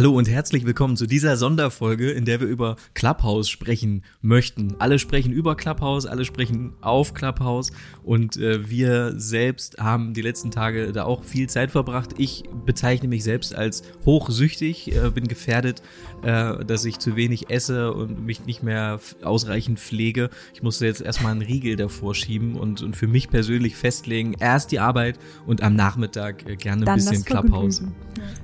Hallo und herzlich willkommen zu dieser Sonderfolge, in der wir über Clubhouse sprechen möchten. Alle sprechen über Clubhouse, alle sprechen auf Clubhouse und äh, wir selbst haben die letzten Tage da auch viel Zeit verbracht. Ich bezeichne mich selbst als hochsüchtig, äh, bin gefährdet, äh, dass ich zu wenig esse und mich nicht mehr ausreichend pflege. Ich musste jetzt erstmal einen Riegel davor schieben und, und für mich persönlich festlegen, erst die Arbeit und am Nachmittag äh, gerne ein Dann bisschen Clubhouse.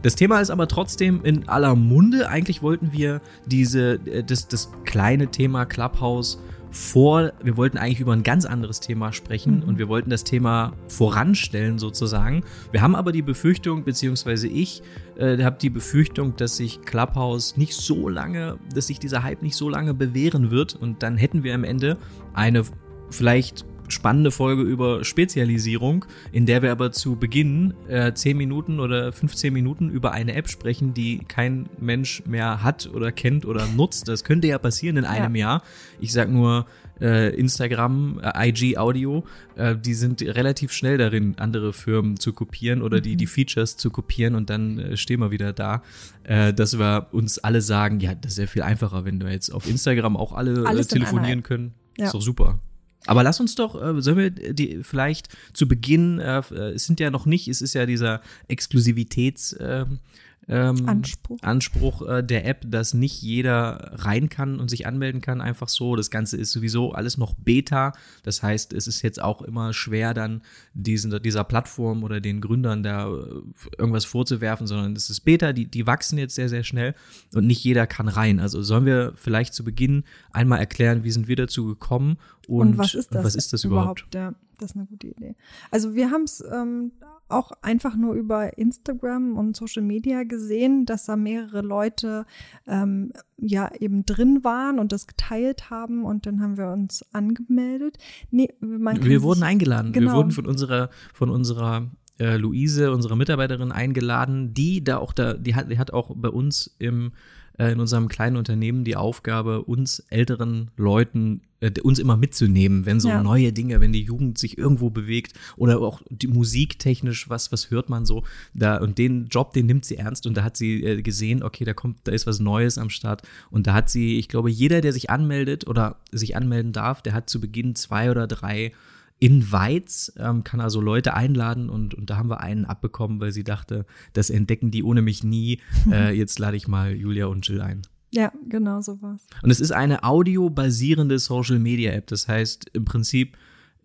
Das Thema ist aber trotzdem in aller Munde. Eigentlich wollten wir diese, äh, das, das kleine Thema Clubhouse vor, wir wollten eigentlich über ein ganz anderes Thema sprechen Mhm. und wir wollten das Thema voranstellen sozusagen. Wir haben aber die Befürchtung, beziehungsweise ich äh, habe die Befürchtung, dass sich Clubhouse nicht so lange, dass sich dieser Hype nicht so lange bewähren wird und dann hätten wir am Ende eine vielleicht spannende Folge über Spezialisierung, in der wir aber zu Beginn äh, 10 Minuten oder 15 Minuten über eine App sprechen, die kein Mensch mehr hat oder kennt oder nutzt. Das könnte ja passieren in einem Jahr. Ich sag nur äh, Instagram, äh, IG Audio, äh, die sind relativ schnell darin, andere Firmen zu kopieren oder die, die Features zu kopieren und dann stehen wir wieder da, dass wir uns alle sagen, ja, das ist ja viel einfacher, wenn wir jetzt auf Instagram auch alle Alles telefonieren können. Ja. Ist doch super. Aber lass uns doch, äh, sollen wir die vielleicht zu Beginn, äh, es sind ja noch nicht, es ist ja dieser Exklusivitäts ähm, ähm, Anspruch. Anspruch äh, der App, dass nicht jeder rein kann und sich anmelden kann, einfach so. Das Ganze ist sowieso alles noch Beta. Das heißt, es ist jetzt auch immer schwer, dann diesen, dieser Plattform oder den Gründern da äh, irgendwas vorzuwerfen, sondern es ist Beta, die, die wachsen jetzt sehr, sehr schnell und nicht jeder kann rein. Also sollen wir vielleicht zu Beginn einmal erklären, wie sind wir dazu gekommen und, Und, was ist das, was ist das überhaupt? Ja, das ist eine gute Idee. Also wir haben es ähm, auch einfach nur über Instagram und Social Media gesehen, dass da mehrere Leute ähm, ja eben drin waren und das geteilt haben und dann haben wir uns angemeldet. Nee, Wir wurden eingeladen. Wir Genau. wurden von unserer, von unserer äh, Luise, unserer Mitarbeiterin, eingeladen, die da auch da, die hat, die hat auch bei uns im äh, in unserem kleinen Unternehmen die Aufgabe, uns älteren Leuten, äh, uns immer mitzunehmen, wenn so Ja. neue Dinge, wenn die Jugend sich irgendwo bewegt oder auch die musiktechnisch, was, was hört man so, da, und den Job, den nimmt sie ernst und da hat sie äh, gesehen, okay, da kommt, da ist was Neues am Start und da hat sie, ich glaube, jeder, der sich anmeldet oder sich anmelden darf, der hat zu Beginn zwei oder drei Invites, ähm, kann also Leute einladen und, und da haben wir einen abbekommen, weil sie dachte, das entdecken die ohne mich nie. Äh, jetzt lade ich mal Julia und Jill ein. Ja, genau so war's. Und es ist eine audiobasierende Social Media App. Das heißt, im Prinzip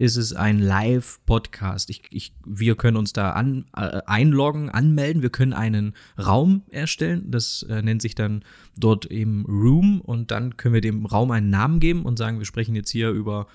ist es ein Live-Podcast. Wir können uns da an, äh, einloggen, anmelden. Wir können einen Raum erstellen. Das äh, nennt sich dann dort eben Room. Und dann können wir dem Raum einen Namen geben und sagen, wir sprechen jetzt hier über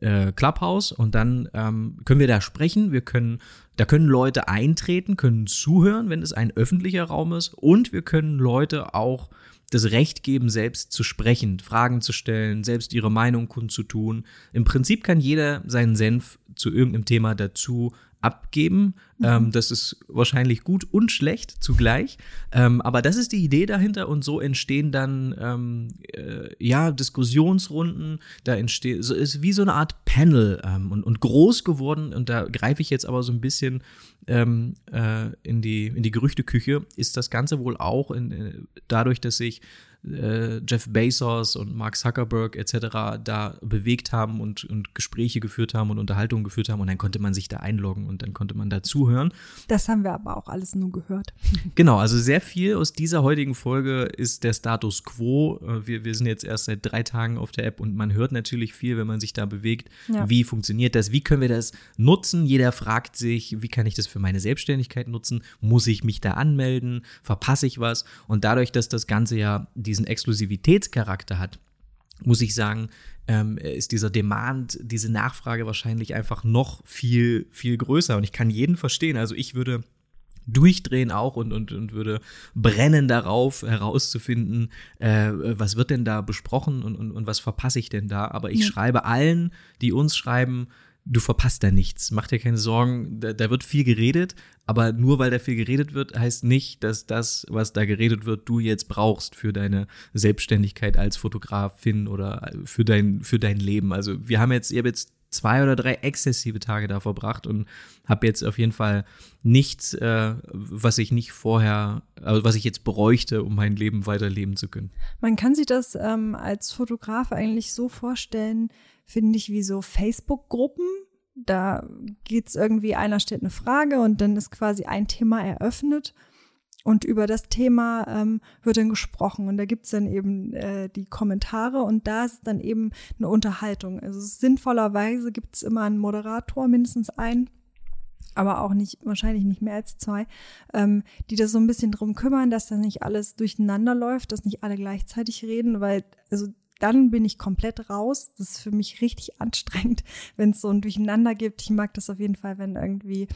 äh, Clubhouse und dann ähm, können wir da sprechen. Wir können, da können Leute eintreten, können zuhören, wenn es ein öffentlicher Raum ist und wir können Leute auch das Recht geben, selbst zu sprechen, Fragen zu stellen, selbst ihre Meinung kundzutun. Im Prinzip kann jeder seinen Senf zu irgendeinem Thema dazu abgeben. Ähm, das ist wahrscheinlich gut und schlecht zugleich. Ähm, aber das ist die Idee dahinter und so entstehen dann ähm, äh, ja Diskussionsrunden. Da entsteht so ist wie so eine Art Panel ähm, und, und groß geworden. Und da greife ich jetzt aber so ein bisschen ähm, äh, in die in die Gerüchteküche. Ist das Ganze wohl auch in, äh, dadurch, dass sich äh, Jeff Bezos und Mark Zuckerberg etc. da bewegt haben und, und Gespräche geführt haben und Unterhaltungen geführt haben und dann konnte man sich da einloggen und dann konnte man da zuhören. Das haben wir aber auch alles nur gehört. Genau, also sehr viel aus dieser heutigen Folge ist der Status quo. Äh, Wir, wir sind jetzt erst seit drei Tagen auf der App und man hört natürlich viel, wenn man sich da bewegt. Ja. Wie funktioniert das? Wie können wir das nutzen? Jeder fragt sich, wie kann ich das für meine Selbstständigkeit nutzen? Muss ich mich da anmelden? Verpasse ich was? Und dadurch, dass das Ganze ja diesen Exklusivitätscharakter hat, muss ich sagen, ähm, ist dieser Demand, diese Nachfrage wahrscheinlich einfach noch viel, viel größer. Und ich kann jeden verstehen. Also ich würde durchdrehen auch und, und, und würde brennen darauf, herauszufinden, äh, was wird denn da besprochen und, und, und was verpasse ich denn da. Aber ich Ja. schreibe allen, die uns schreiben, du verpasst da nichts. Mach dir keine Sorgen, da, da wird viel geredet, aber nur weil da viel geredet wird, heißt nicht, dass das, was da geredet wird, du jetzt brauchst für deine Selbstständigkeit als Fotografin oder für dein, für dein Leben. Also wir haben jetzt, ihr habt jetzt zwei oder drei exzessive Tage da verbracht und habe jetzt auf jeden Fall nichts, äh, was ich nicht vorher, also was ich jetzt bräuchte, um mein Leben weiterleben zu können. Man kann sich das ähm, als Fotograf eigentlich so vorstellen, finde ich, wie so Facebook-Gruppen. Da geht es irgendwie, einer stellt eine Frage und dann ist quasi ein Thema eröffnet. Und über das Thema ähm, wird dann gesprochen. Und da gibt's dann eben äh, die Kommentare und da ist dann eben eine Unterhaltung. Also sinnvollerweise gibt's immer einen Moderator, mindestens einen, aber auch nicht, wahrscheinlich nicht mehr als zwei, ähm, die das so ein bisschen drum kümmern, dass da nicht alles durcheinander läuft, dass nicht alle gleichzeitig reden, weil, also dann bin ich komplett raus. Das ist für mich richtig anstrengend, wenn es so ein Durcheinander gibt. Ich mag das auf jeden Fall, wenn irgendwie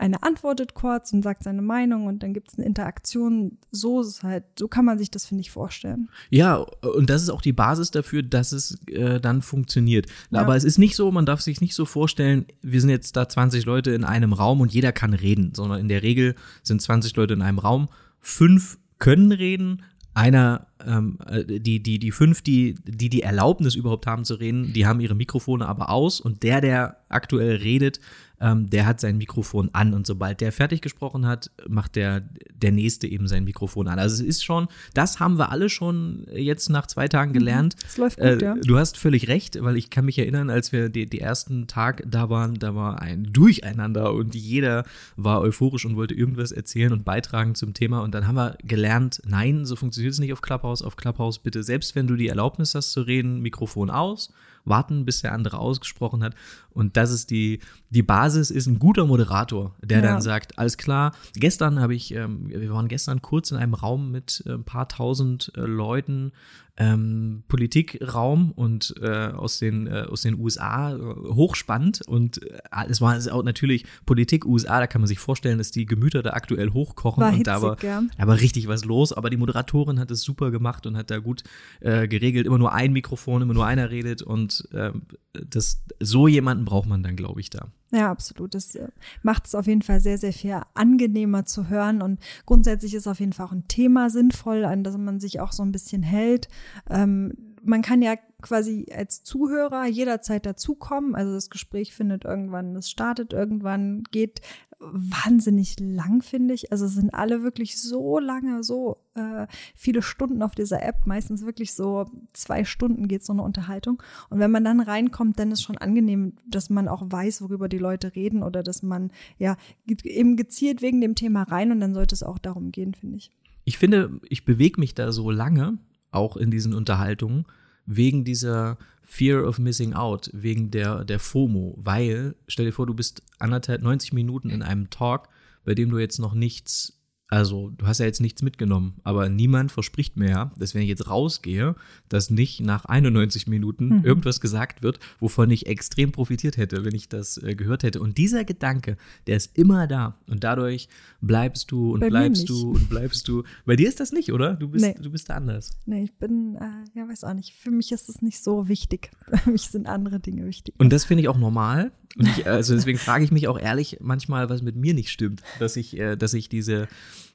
eine antwortet kurz und sagt seine Meinung und dann gibt es eine Interaktion. So ist es halt, so kann man sich das, finde ich, vorstellen. Ja, und das ist auch die Basis dafür, dass es äh, dann funktioniert. Ja. Aber es ist nicht so, man darf sich nicht so vorstellen, wir sind jetzt da 20 Leute in einem Raum und jeder kann reden, sondern in der Regel sind 20 Leute in einem Raum, fünf können reden, einer, ähm, äh, die, die, die fünf, die, die die Erlaubnis überhaupt haben zu reden, die haben ihre Mikrofone aber aus und der, der aktuell redet, ähm, der hat sein Mikrofon an und sobald der fertig gesprochen hat, macht der, der Nächste eben sein Mikrofon an. Also es ist schon, das haben wir alle schon jetzt nach zwei Tagen mhm. gelernt. Es läuft gut, äh, ja. Du hast völlig recht, weil ich kann mich erinnern, als wir die, die ersten Tag da waren, da war ein Durcheinander und jeder war euphorisch und wollte irgendwas erzählen und beitragen zum Thema und dann haben wir gelernt, nein, so funktioniert es nicht auf Clubhouse. Auf Clubhouse bitte, selbst wenn du die Erlaubnis hast zu reden, Mikrofon aus warten, bis der andere ausgesprochen hat. Und das ist die, die Basis, ist ein guter Moderator, der ja. dann sagt, alles klar, gestern habe ich, ähm, wir waren gestern kurz in einem Raum mit äh, ein paar tausend äh, Leuten, ähm, Politikraum und äh, aus, den, äh, aus den USA äh, hochspannend. Und äh, es war auch natürlich Politik USA, da kann man sich vorstellen, dass die Gemüter da aktuell hochkochen. War und hitzig, da war, ja. da war richtig was los. Aber die Moderatorin hat es super gemacht und hat da gut geregelt. Immer nur ein Mikrofon, immer nur einer redet. Und äh, das, so jemanden braucht man dann, glaube ich, da. Ja, absolut. Das äh, macht es auf jeden Fall sehr, sehr viel angenehmer zu hören. Und grundsätzlich ist auf jeden Fall auch ein Thema sinnvoll, an das man sich auch so ein bisschen hält. Ähm, man kann ja quasi als Zuhörer jederzeit dazukommen. Also das Gespräch findet irgendwann, es startet irgendwann, geht wahnsinnig lang, finde ich. Also sind alle wirklich so lange, so äh, viele Stunden auf dieser App. Meistens wirklich so zwei Stunden geht so eine Unterhaltung. Und wenn man dann reinkommt, dann ist schon angenehm, dass man auch weiß, worüber die Leute reden oder dass man ja eben gezielt wegen dem Thema rein und dann sollte es auch darum gehen, finde ich. Ich finde, ich bewege mich da so lange, auch in diesen Unterhaltungen, wegen dieser Fear of Missing Out, wegen der, der FOMO, weil, stell dir vor, du bist anderthalb, 90 Minuten in einem Talk, bei dem du jetzt noch nichts also, du hast ja jetzt nichts mitgenommen, aber niemand verspricht mir ja, dass wenn ich jetzt rausgehe, dass nicht nach 91 Minuten mhm. irgendwas gesagt wird, wovon ich extrem profitiert hätte, wenn ich das äh, gehört hätte. Und dieser Gedanke, der ist immer da. Und dadurch bleibst du und Bei bleibst du und bleibst du. Bei dir ist das nicht, oder? Du bist, nee. du bist da anders. Nee, ich bin, äh, ja, weiß auch nicht. Für mich ist es nicht so wichtig. Für mich sind andere Dinge wichtig. Und das finde ich auch normal. Ich, also deswegen frage ich mich auch ehrlich manchmal, was mit mir nicht stimmt, dass ich, äh, dass ich diese,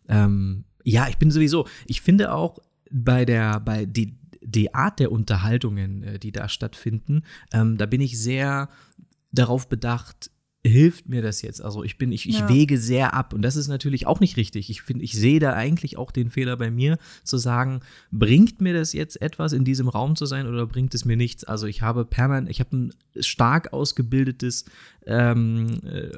ähm, ja, ich bin sowieso, ich finde auch bei der, bei die, die Art der Unterhaltungen, äh, die da stattfinden, ähm, da bin ich sehr darauf bedacht, hilft mir das jetzt? Also ich bin, ich, ich ja. wege sehr ab und das ist natürlich auch nicht richtig. Ich finde, ich sehe da eigentlich auch den Fehler bei mir, zu sagen, bringt mir das jetzt etwas, in diesem Raum zu sein oder bringt es mir nichts? Also ich habe permanent, ich habe ein stark ausgebildetes, ähm, äh,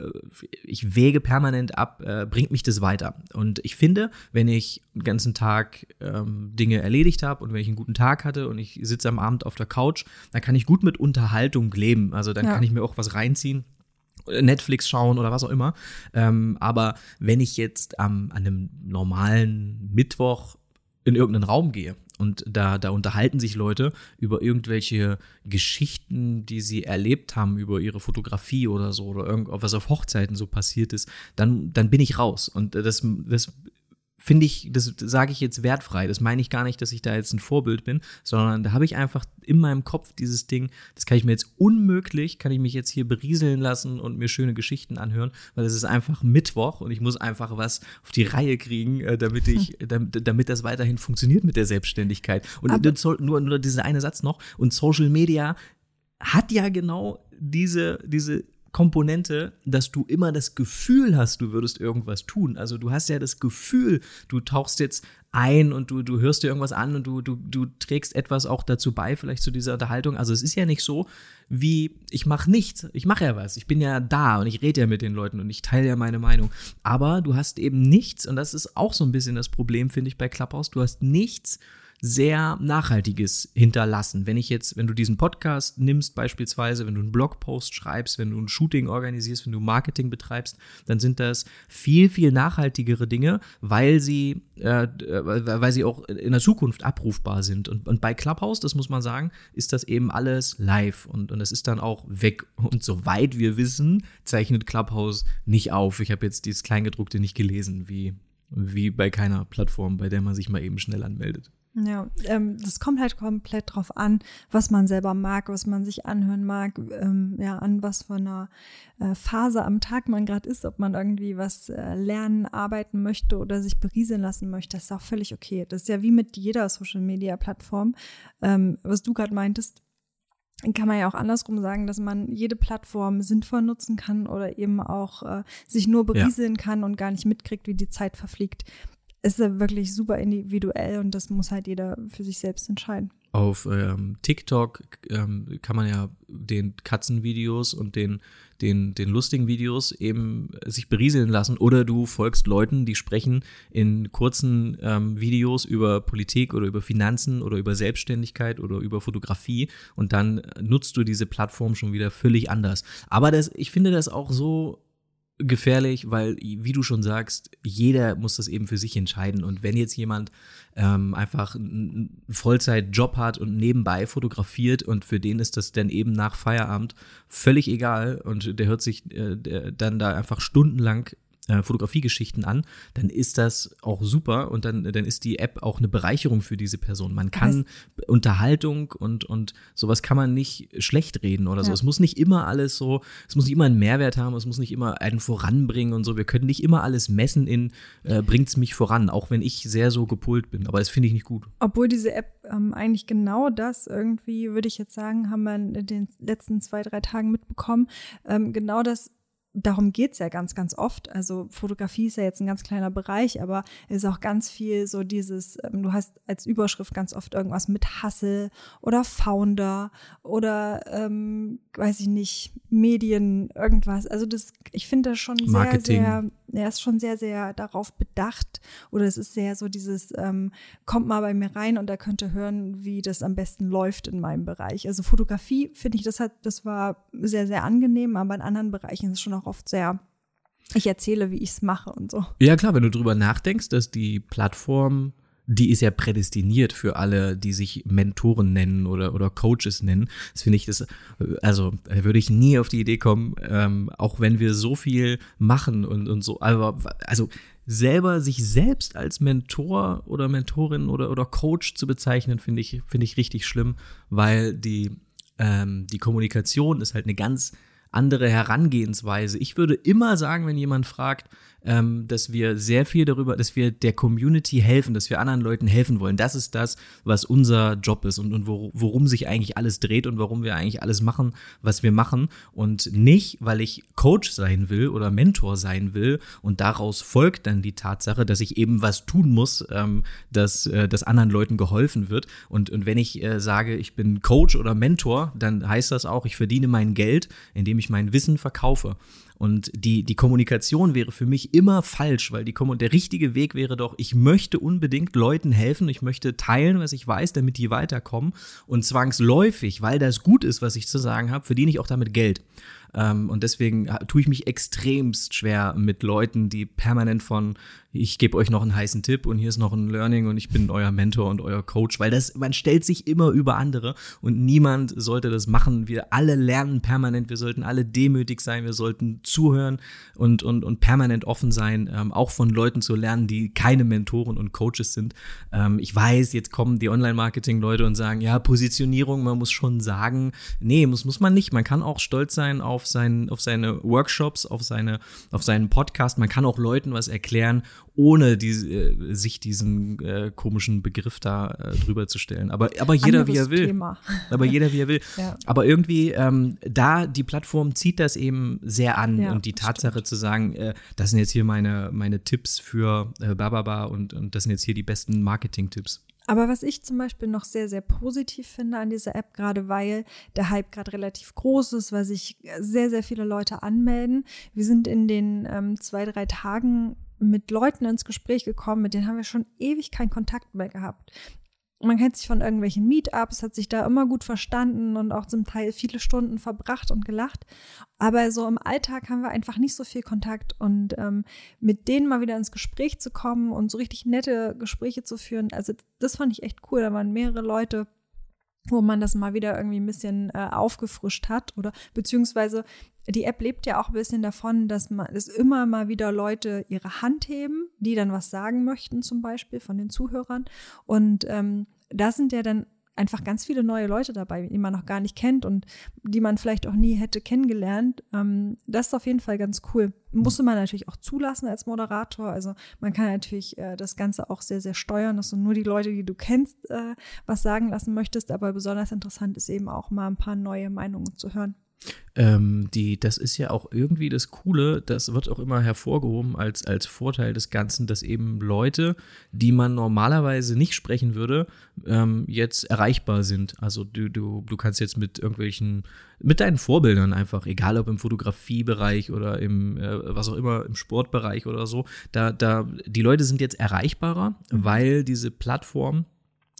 ich wege permanent ab, äh, bringt mich das weiter? Und ich finde, wenn ich den ganzen Tag ähm, Dinge erledigt habe und wenn ich einen guten Tag hatte und ich sitze am Abend auf der Couch, dann kann ich gut mit Unterhaltung leben. Also dann ja. kann ich mir auch was reinziehen Netflix schauen oder was auch immer. Ähm, aber wenn ich jetzt ähm, an einem normalen Mittwoch in irgendeinen Raum gehe und da, da unterhalten sich Leute über irgendwelche Geschichten, die sie erlebt haben, über ihre Fotografie oder so, oder irgendwas, was auf Hochzeiten so passiert ist, dann, dann bin ich raus. Und das, das finde ich, das sage ich jetzt wertfrei. Das meine ich gar nicht, dass ich da jetzt ein Vorbild bin, sondern da habe ich einfach in meinem Kopf dieses Ding, das kann ich mir jetzt unmöglich, kann ich mich jetzt hier berieseln lassen und mir schöne Geschichten anhören, weil es ist einfach Mittwoch und ich muss einfach was auf die Reihe kriegen, äh, damit ich, damit, damit das weiterhin funktioniert mit der Selbstständigkeit. Und nur, nur dieser eine Satz noch, und Social Media hat ja genau diese, diese Komponente, dass du immer das Gefühl hast, du würdest irgendwas tun. Also du hast ja das Gefühl, du tauchst jetzt ein und du, du hörst dir irgendwas an und du, du, du trägst etwas auch dazu bei, vielleicht zu dieser Unterhaltung. Also es ist ja nicht so, wie ich mache nichts, ich mache ja was, ich bin ja da und ich rede ja mit den Leuten und ich teile ja meine Meinung. Aber du hast eben nichts, und das ist auch so ein bisschen das Problem, finde ich, bei Clubhouse, du hast nichts, sehr Nachhaltiges hinterlassen. Wenn ich jetzt, wenn du diesen Podcast nimmst, beispielsweise, wenn du einen Blogpost schreibst, wenn du ein Shooting organisierst, wenn du Marketing betreibst, dann sind das viel, viel nachhaltigere Dinge, weil sie, äh, weil sie auch in der Zukunft abrufbar sind. Und, und bei Clubhouse, das muss man sagen, ist das eben alles live und, und das ist dann auch weg. Und soweit wir wissen, zeichnet Clubhouse nicht auf. Ich habe jetzt dieses Kleingedruckte nicht gelesen, wie, wie bei keiner Plattform, bei der man sich mal eben schnell anmeldet. Ja, ähm, das kommt halt komplett drauf an, was man selber mag, was man sich anhören mag, ähm, ja, an was für einer äh, Phase am Tag man gerade ist, ob man irgendwie was äh, lernen, arbeiten möchte oder sich berieseln lassen möchte, das ist auch völlig okay. Das ist ja wie mit jeder Social Media Plattform, ähm, was du gerade meintest, kann man ja auch andersrum sagen, dass man jede Plattform sinnvoll nutzen kann oder eben auch äh, sich nur berieseln ja. kann und gar nicht mitkriegt, wie die Zeit verfliegt ist wirklich super individuell und das muss halt jeder für sich selbst entscheiden. Auf ähm, TikTok ähm, kann man ja den Katzenvideos und den, den, den lustigen Videos eben sich berieseln lassen oder du folgst Leuten, die sprechen in kurzen ähm, Videos über Politik oder über Finanzen oder über Selbstständigkeit oder über Fotografie und dann nutzt du diese Plattform schon wieder völlig anders. Aber das, ich finde das auch so gefährlich, weil, wie du schon sagst, jeder muss das eben für sich entscheiden. Und wenn jetzt jemand ähm, einfach einen Vollzeitjob hat und nebenbei fotografiert und für den ist das dann eben nach Feierabend völlig egal und der hört sich äh, der dann da einfach stundenlang äh, Fotografiegeschichten an, dann ist das auch super und dann, dann ist die App auch eine Bereicherung für diese Person. Man kann heißt, Unterhaltung und, und sowas kann man nicht schlecht reden oder so. Ja. Es muss nicht immer alles so, es muss nicht immer einen Mehrwert haben, es muss nicht immer einen voranbringen und so. Wir können nicht immer alles messen in, äh, bringt es mich voran, auch wenn ich sehr so gepult bin. Aber das finde ich nicht gut. Obwohl diese App ähm, eigentlich genau das irgendwie, würde ich jetzt sagen, haben wir in den letzten zwei, drei Tagen mitbekommen, ähm, genau das darum geht's ja ganz, ganz oft. Also Fotografie ist ja jetzt ein ganz kleiner Bereich, aber es ist auch ganz viel so dieses, ähm, du hast als Überschrift ganz oft irgendwas mit Hustle oder Founder oder ähm, weiß ich nicht, Medien, irgendwas. Also das, ich finde das schon sehr, sehr er ist schon sehr, sehr darauf bedacht oder es ist sehr so dieses, ähm, kommt mal bei mir rein und er könnte hören, wie das am besten läuft in meinem Bereich. Also Fotografie finde ich, das hat, das war sehr, sehr angenehm, aber in anderen Bereichen ist es schon auch oft sehr, ich erzähle, wie ich es mache und so. Ja, klar, wenn du drüber nachdenkst, dass die Plattform die ist ja prädestiniert für alle, die sich Mentoren nennen oder, oder Coaches nennen. Das finde ich, das, also würde ich nie auf die Idee kommen, ähm, auch wenn wir so viel machen und, und so, aber also selber sich selbst als Mentor oder Mentorin oder, oder Coach zu bezeichnen, finde ich, finde ich richtig schlimm, weil die, ähm, die Kommunikation ist halt eine ganz andere Herangehensweise. Ich würde immer sagen, wenn jemand fragt, ähm, dass wir sehr viel darüber, dass wir der Community helfen, dass wir anderen Leuten helfen wollen. Das ist das, was unser Job ist und, und worum sich eigentlich alles dreht und warum wir eigentlich alles machen, was wir machen. Und nicht, weil ich Coach sein will oder Mentor sein will und daraus folgt dann die Tatsache, dass ich eben was tun muss, ähm, dass, äh, dass anderen Leuten geholfen wird. Und, und wenn ich äh, sage, ich bin Coach oder Mentor, dann heißt das auch, ich verdiene mein Geld, indem ich mein Wissen verkaufe. Und die, die Kommunikation wäre für mich immer falsch, weil die, der richtige Weg wäre doch, ich möchte unbedingt Leuten helfen, ich möchte teilen, was ich weiß, damit die weiterkommen. Und zwangsläufig, weil das gut ist, was ich zu sagen habe, verdiene ich auch damit Geld. Ähm, und deswegen tue ich mich extremst schwer mit Leuten, die permanent von ich gebe euch noch einen heißen Tipp und hier ist noch ein Learning und ich bin euer Mentor und euer Coach, weil das, man stellt sich immer über andere und niemand sollte das machen. Wir alle lernen permanent, wir sollten alle demütig sein, wir sollten zuhören und, und, und permanent offen sein, ähm, auch von Leuten zu lernen, die keine Mentoren und Coaches sind. Ähm, ich weiß, jetzt kommen die Online-Marketing-Leute und sagen, ja, Positionierung, man muss schon sagen, nee, muss, muss man nicht. Man kann auch stolz sein auf auf, sein, auf seine Workshops, auf, seine, auf seinen Podcast. Man kann auch Leuten was erklären, ohne die, äh, sich diesen äh, komischen Begriff da äh, drüber zu stellen. Aber, aber jeder, Anderes wie er will. Thema. Aber jeder, wie er will. ja. Aber irgendwie, ähm, da die Plattform zieht das eben sehr an. Ja, und die Tatsache stimmt. zu sagen, äh, das sind jetzt hier meine, meine Tipps für äh, Bababa und, und das sind jetzt hier die besten Marketing-Tipps. Aber was ich zum Beispiel noch sehr, sehr positiv finde an dieser App, gerade weil der Hype gerade relativ groß ist, weil sich sehr, sehr viele Leute anmelden. Wir sind in den ähm, zwei, drei Tagen mit Leuten ins Gespräch gekommen, mit denen haben wir schon ewig keinen Kontakt mehr gehabt. Man kennt sich von irgendwelchen Meetups, hat sich da immer gut verstanden und auch zum Teil viele Stunden verbracht und gelacht. Aber so im Alltag haben wir einfach nicht so viel Kontakt und ähm, mit denen mal wieder ins Gespräch zu kommen und so richtig nette Gespräche zu führen, also das fand ich echt cool. Da waren mehrere Leute, wo man das mal wieder irgendwie ein bisschen äh, aufgefrischt hat oder beziehungsweise die App lebt ja auch ein bisschen davon, dass man dass immer mal wieder Leute ihre Hand heben, die dann was sagen möchten, zum Beispiel von den Zuhörern. Und ähm, da sind ja dann einfach ganz viele neue Leute dabei, die man noch gar nicht kennt und die man vielleicht auch nie hätte kennengelernt. Ähm, das ist auf jeden Fall ganz cool. Musste man natürlich auch zulassen als Moderator. Also man kann natürlich äh, das Ganze auch sehr, sehr steuern, dass du nur die Leute, die du kennst, äh, was sagen lassen möchtest. Aber besonders interessant ist eben auch mal ein paar neue Meinungen zu hören. Ähm, die, das ist ja auch irgendwie das Coole, das wird auch immer hervorgehoben als, als Vorteil des Ganzen, dass eben Leute, die man normalerweise nicht sprechen würde, ähm, jetzt erreichbar sind. Also du, du, du kannst jetzt mit irgendwelchen, mit deinen Vorbildern einfach, egal ob im Fotografiebereich oder im, äh, was auch immer, im Sportbereich oder so, da, da, die Leute sind jetzt erreichbarer, mhm. weil diese Plattform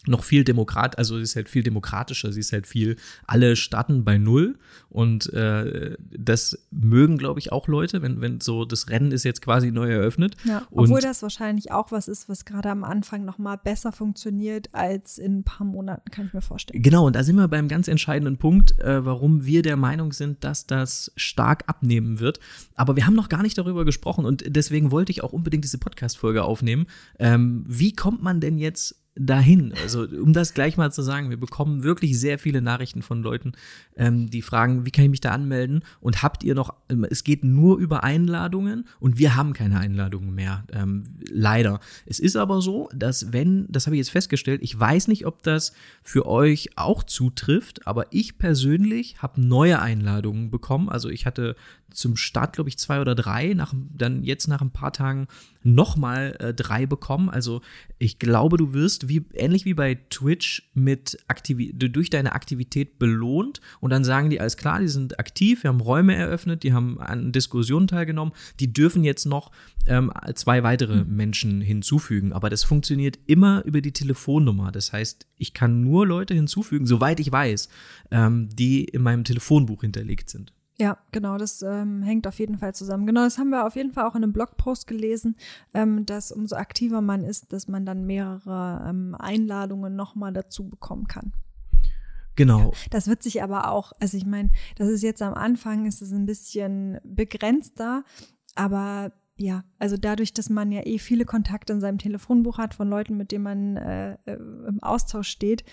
noch viel demokrat, also sie ist halt viel demokratischer, sie ist halt viel, alle starten bei null und äh, das mögen, glaube ich, auch Leute, wenn, wenn so das Rennen ist jetzt quasi neu eröffnet. Ja, obwohl und, das wahrscheinlich auch was ist, was gerade am Anfang noch mal besser funktioniert als in ein paar Monaten, kann ich mir vorstellen. Genau, und da sind wir beim ganz entscheidenden Punkt, äh, warum wir der Meinung sind, dass das stark abnehmen wird. Aber wir haben noch gar nicht darüber gesprochen und deswegen wollte ich auch unbedingt diese Podcast-Folge aufnehmen. Ähm, wie kommt man denn jetzt dahin. Also, um das gleich mal zu sagen, wir bekommen wirklich sehr viele Nachrichten von Leuten, ähm, die fragen, wie kann ich mich da anmelden? Und habt ihr noch, ähm, es geht nur über Einladungen und wir haben keine Einladungen mehr. Ähm, leider. Es ist aber so, dass wenn, das habe ich jetzt festgestellt, ich weiß nicht, ob das für euch auch zutrifft, aber ich persönlich habe neue Einladungen bekommen. Also ich hatte zum Start, glaube ich, zwei oder drei, nach, dann jetzt nach ein paar Tagen nochmal äh, drei bekommen. Also ich glaube, du wirst wie ähnlich wie bei Twitch mit Aktivi durch deine Aktivität belohnt und dann sagen die, alles klar, die sind aktiv, wir haben Räume eröffnet, die haben an Diskussionen teilgenommen, die dürfen jetzt noch ähm, zwei weitere mhm. Menschen hinzufügen. Aber das funktioniert immer über die Telefonnummer. Das heißt, ich kann nur Leute hinzufügen, soweit ich weiß, ähm, die in meinem Telefonbuch hinterlegt sind. Ja, genau, das ähm, hängt auf jeden Fall zusammen. Genau, das haben wir auf jeden Fall auch in einem Blogpost gelesen, ähm, dass umso aktiver man ist, dass man dann mehrere ähm, Einladungen nochmal dazu bekommen kann. Genau. Das wird sich aber auch, also ich meine, das ist jetzt am Anfang, ist es ein bisschen begrenzter, aber ja, also dadurch, dass man ja eh viele Kontakte in seinem Telefonbuch hat von Leuten, mit denen man äh, äh im Austausch steht,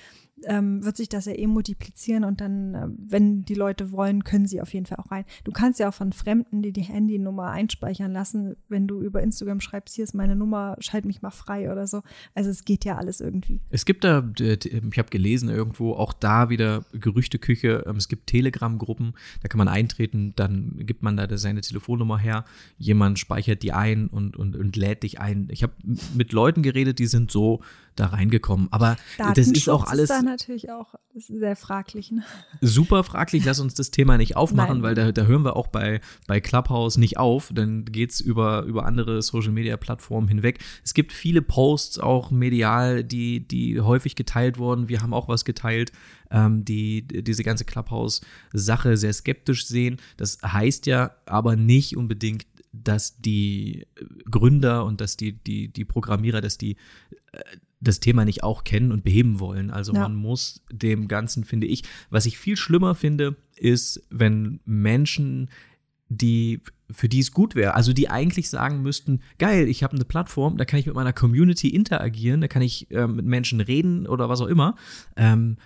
ähm, wird sich das ja eh multiplizieren und dann, äh, wenn die Leute wollen, können sie auf jeden Fall auch rein. Du kannst ja auch von Fremden, die die Handynummer einspeichern lassen, wenn du über Instagram schreibst, hier ist meine Nummer, schalt mich mal frei oder so. Also es geht ja alles irgendwie. Es gibt da, ich habe gelesen irgendwo, auch da wieder Gerüchteküche, ähm, es gibt Telegram-Gruppen, da kann man eintreten, dann gibt man da seine Telefonnummer her, jemand speichert die ein und, und, und lädt dich ein. Ich habe mit Leuten geredet, die sind so da reingekommen. Aber das ist auch alles. Ist da natürlich auch sehr fraglich. Ne? Super fraglich. Lass uns das Thema nicht aufmachen, Nein. weil da, da hören wir auch bei, bei Clubhouse nicht auf. Dann geht es über, über andere Social Media Plattformen hinweg. Es gibt viele Posts auch medial, die, die häufig geteilt wurden. Wir haben auch was geteilt, ähm, die diese ganze Clubhouse-Sache sehr skeptisch sehen. Das heißt ja aber nicht unbedingt, dass die Gründer und dass die, die, die Programmierer, dass die das Thema nicht auch kennen und beheben wollen. Also ja. man muss dem Ganzen, finde ich, was ich viel schlimmer finde, ist, wenn Menschen, die für die es gut wäre, also die eigentlich sagen müssten, geil, ich habe eine Plattform, da kann ich mit meiner Community interagieren, da kann ich äh, mit Menschen reden oder was auch immer. Ähm,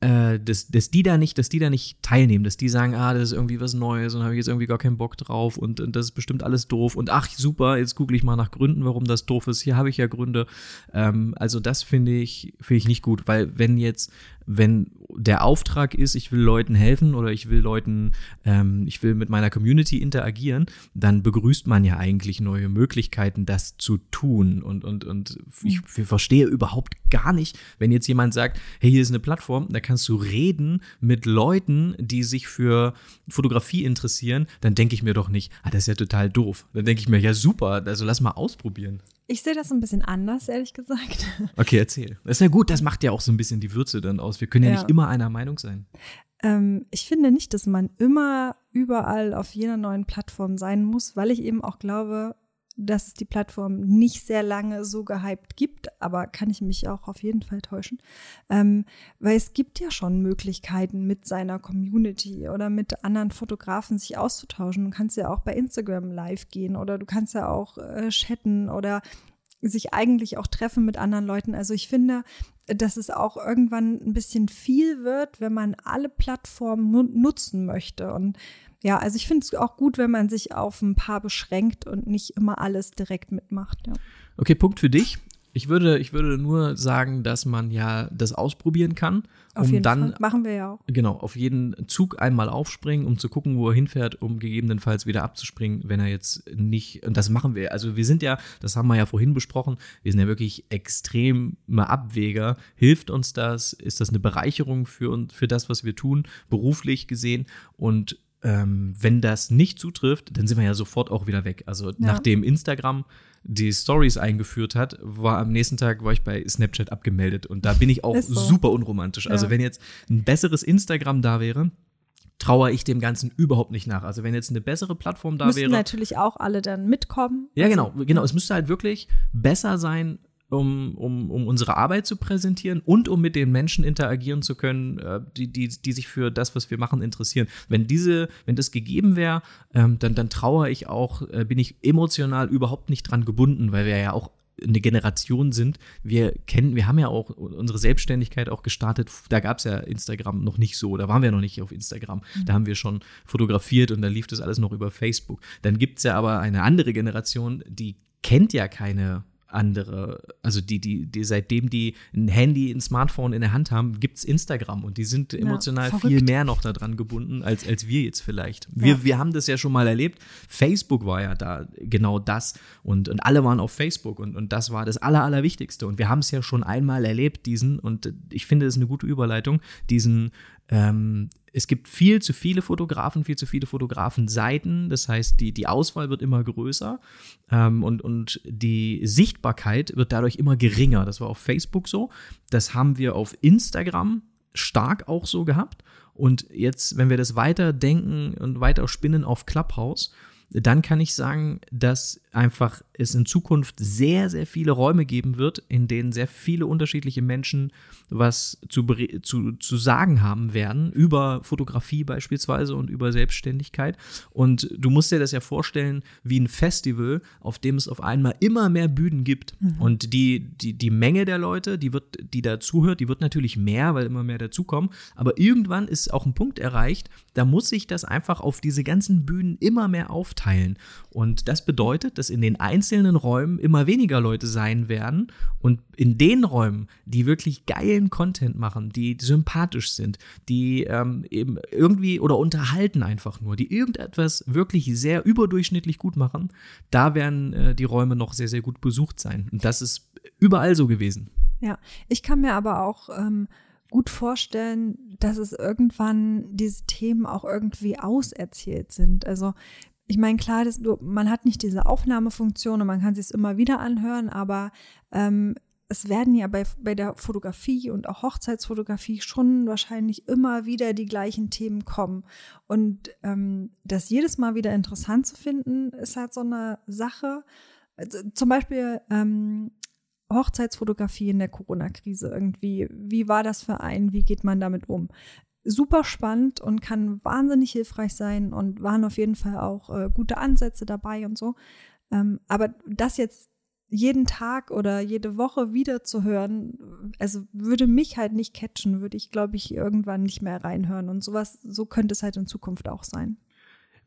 äh, dass, dass die da nicht, dass die da nicht teilnehmen, dass die sagen, ah, das ist irgendwie was Neues und habe ich jetzt irgendwie gar keinen Bock drauf und, und, das ist bestimmt alles doof und ach super, jetzt google ich mal nach Gründen, warum das doof ist. Hier habe ich ja Gründe. Ähm, also das finde ich finde ich nicht gut, weil wenn jetzt wenn der Auftrag ist, ich will Leuten helfen oder ich will Leuten, ähm, ich will mit meiner Community interagieren, dann begrüßt man ja eigentlich neue Möglichkeiten, das zu tun. Und, und, und ich, ich verstehe überhaupt gar nicht, wenn jetzt jemand sagt, hey, hier ist eine Plattform, da kannst du reden mit Leuten, die sich für Fotografie interessieren, dann denke ich mir doch nicht, ah, das ist ja total doof. Dann denke ich mir, ja super, also lass mal ausprobieren. Ich sehe das ein bisschen anders, ehrlich gesagt. Okay, erzähl. Das ist ja gut, das macht ja auch so ein bisschen die Würze dann aus. Wir können ja, ja. nicht immer einer Meinung sein. Ähm, ich finde nicht, dass man immer überall auf jeder neuen Plattform sein muss, weil ich eben auch glaube, dass es die Plattform nicht sehr lange so gehypt gibt, aber kann ich mich auch auf jeden Fall täuschen. Ähm, weil es gibt ja schon Möglichkeiten mit seiner Community oder mit anderen Fotografen sich auszutauschen. Du kannst ja auch bei Instagram live gehen oder du kannst ja auch äh, chatten oder sich eigentlich auch treffen mit anderen Leuten. Also ich finde, dass es auch irgendwann ein bisschen viel wird, wenn man alle Plattformen nutzen möchte. Und ja, also ich finde es auch gut, wenn man sich auf ein paar beschränkt und nicht immer alles direkt mitmacht. Ja. Okay, Punkt für dich. Ich würde, ich würde nur sagen, dass man ja das ausprobieren kann. Auf um jeden dann, Fall. Machen wir ja auch. Genau, auf jeden Zug einmal aufspringen, um zu gucken, wo er hinfährt, um gegebenenfalls wieder abzuspringen, wenn er jetzt nicht, und das machen wir. Also wir sind ja, das haben wir ja vorhin besprochen, wir sind ja wirklich extreme Abwäger. Hilft uns das? Ist das eine Bereicherung für, für das, was wir tun, beruflich gesehen? Und ähm, wenn das nicht zutrifft, dann sind wir ja sofort auch wieder weg. Also ja. nachdem Instagram die Stories eingeführt hat, war am nächsten Tag war ich bei Snapchat abgemeldet und da bin ich auch so. super unromantisch. Also ja. Also wenn jetzt ein besseres Instagram da wäre, trauere ich dem Ganzen überhaupt nicht nach. Also wenn jetzt eine bessere Plattform da Müssten wäre. natürlich auch alle dann mitkommen. Ja, also, genau, genau. Es müsste halt wirklich besser sein, um, um, um unsere Arbeit zu präsentieren und um mit den Menschen interagieren zu können, äh, die, die, die sich für das, was wir machen, interessieren. Wenn diese, wenn das gegeben wäre, ähm, dann, dann trauere ich auch, äh, bin ich emotional überhaupt nicht dran gebunden, weil wir ja auch eine Generation sind. Wir kennen, wir haben ja auch unsere Selbstständigkeit auch gestartet. Da gab es ja Instagram noch nicht so, da waren wir noch nicht auf Instagram. Mhm. Da haben wir schon fotografiert und da lief das alles noch über Facebook. Dann gibt es ja aber eine andere Generation, die kennt ja keine andere, also die, die, die seitdem die ein Handy, ein Smartphone in der Hand haben, gibt es Instagram und die sind emotional ja, viel mehr noch daran gebunden, als, als wir jetzt vielleicht. Wir, ja. wir haben das ja schon mal erlebt. Facebook war ja da genau das und, und alle waren auf Facebook und, und das war das Aller, Allerwichtigste. Und wir haben es ja schon einmal erlebt, diesen, und ich finde, das ist eine gute Überleitung, diesen ähm, es gibt viel zu viele Fotografen, viel zu viele Fotografenseiten. Das heißt, die, die Auswahl wird immer größer ähm, und, und die Sichtbarkeit wird dadurch immer geringer. Das war auf Facebook so. Das haben wir auf Instagram stark auch so gehabt. Und jetzt, wenn wir das weiter denken und weiter spinnen auf Clubhouse, dann kann ich sagen, dass einfach es in Zukunft sehr, sehr viele Räume geben wird, in denen sehr viele unterschiedliche Menschen was zu, zu, zu sagen haben werden, über Fotografie beispielsweise und über Selbstständigkeit. Und du musst dir das ja vorstellen wie ein Festival, auf dem es auf einmal immer mehr Bühnen gibt. Mhm. Und die, die, die Menge der Leute, die, wird, die da zuhört, die wird natürlich mehr, weil immer mehr dazukommen. Aber irgendwann ist auch ein Punkt erreicht, da muss sich das einfach auf diese ganzen Bühnen immer mehr aufteilen. Und das bedeutet, dass in den einzelnen Räumen immer weniger Leute sein werden und in den Räumen, die wirklich geilen Content machen, die sympathisch sind, die ähm, eben irgendwie oder unterhalten einfach nur, die irgendetwas wirklich sehr überdurchschnittlich gut machen, da werden äh, die Räume noch sehr, sehr gut besucht sein. Und das ist überall so gewesen. Ja, ich kann mir aber auch ähm, gut vorstellen, dass es irgendwann diese Themen auch irgendwie auserzählt sind. Also ich meine, klar, das, man hat nicht diese Aufnahmefunktion und man kann es immer wieder anhören, aber ähm, es werden ja bei, bei der Fotografie und auch Hochzeitsfotografie schon wahrscheinlich immer wieder die gleichen Themen kommen. Und ähm, das jedes Mal wieder interessant zu finden, ist halt so eine Sache. Also, zum Beispiel ähm, Hochzeitsfotografie in der Corona-Krise irgendwie. Wie war das für einen? Wie geht man damit um? Super spannend und kann wahnsinnig hilfreich sein und waren auf jeden Fall auch äh, gute Ansätze dabei und so. Ähm, aber das jetzt jeden Tag oder jede Woche wieder zu hören, also würde mich halt nicht catchen, würde ich, glaube ich, irgendwann nicht mehr reinhören. Und sowas, so könnte es halt in Zukunft auch sein.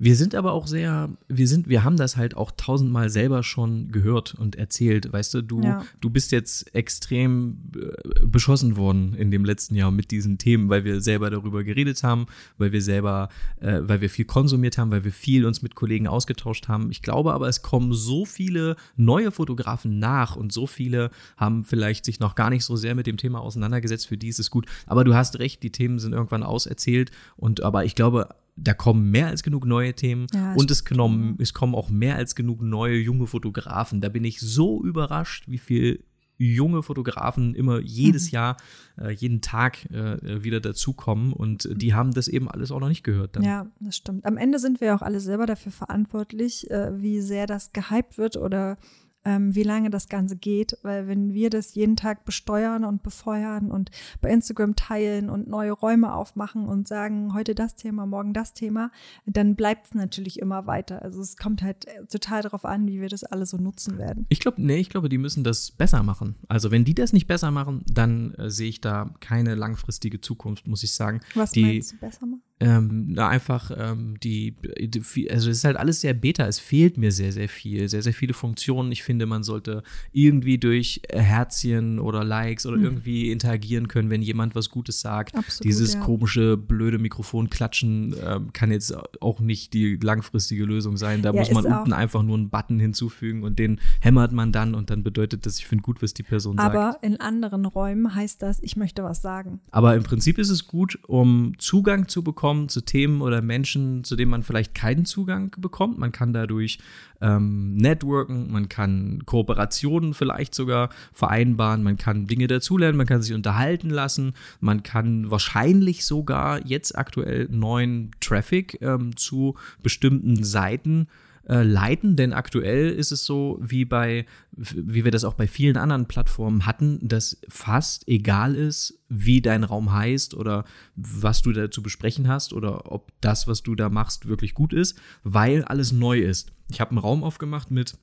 Wir sind aber auch sehr, wir sind, wir haben das halt auch tausendmal selber schon gehört und erzählt. Weißt du, du, ja. du bist jetzt extrem äh, beschossen worden in dem letzten Jahr mit diesen Themen, weil wir selber darüber geredet haben, weil wir selber, äh, weil wir viel konsumiert haben, weil wir viel uns mit Kollegen ausgetauscht haben. Ich glaube aber, es kommen so viele neue Fotografen nach und so viele haben vielleicht sich noch gar nicht so sehr mit dem Thema auseinandergesetzt. Für die ist es gut. Aber du hast recht, die Themen sind irgendwann auserzählt und aber ich glaube, da kommen mehr als genug neue Themen ja, und es, genommen, es kommen auch mehr als genug neue junge Fotografen. Da bin ich so überrascht, wie viel junge Fotografen immer jedes mhm. Jahr, äh, jeden Tag äh, wieder dazukommen und die haben das eben alles auch noch nicht gehört. Dann. Ja, das stimmt. Am Ende sind wir auch alle selber dafür verantwortlich, äh, wie sehr das gehypt wird oder ähm, wie lange das Ganze geht, weil wenn wir das jeden Tag besteuern und befeuern und bei Instagram teilen und neue Räume aufmachen und sagen, heute das Thema, morgen das Thema, dann bleibt es natürlich immer weiter. Also es kommt halt äh, total darauf an, wie wir das alle so nutzen werden. Ich glaube, nee, ich glaube, die müssen das besser machen. Also wenn die das nicht besser machen, dann äh, sehe ich da keine langfristige Zukunft, muss ich sagen. Was die, meinst du besser machen? Ähm, einfach ähm, die, die, also es ist halt alles sehr beta, es fehlt mir sehr, sehr viel, sehr, sehr viele Funktionen. Ich finde, man sollte irgendwie durch Herzchen oder Likes oder mhm. irgendwie interagieren können, wenn jemand was Gutes sagt. Absolut, Dieses ja. komische, blöde Mikrofonklatschen ähm, kann jetzt auch nicht die langfristige Lösung sein. Da ja, muss man unten einfach nur einen Button hinzufügen und den hämmert man dann und dann bedeutet das, ich finde gut, was die Person Aber sagt. Aber in anderen Räumen heißt das, ich möchte was sagen. Aber im Prinzip ist es gut, um Zugang zu bekommen kommen zu Themen oder Menschen, zu denen man vielleicht keinen Zugang bekommt. Man kann dadurch ähm, networken, man kann Kooperationen vielleicht sogar vereinbaren, man kann Dinge dazulernen, man kann sich unterhalten lassen, man kann wahrscheinlich sogar jetzt aktuell neuen Traffic ähm, zu bestimmten Seiten äh, leiten, denn aktuell ist es so, wie bei, wie wir das auch bei vielen anderen Plattformen hatten, dass fast egal ist, wie dein Raum heißt oder was du da zu besprechen hast oder ob das, was du da machst, wirklich gut ist, weil alles neu ist. Ich habe einen Raum aufgemacht mit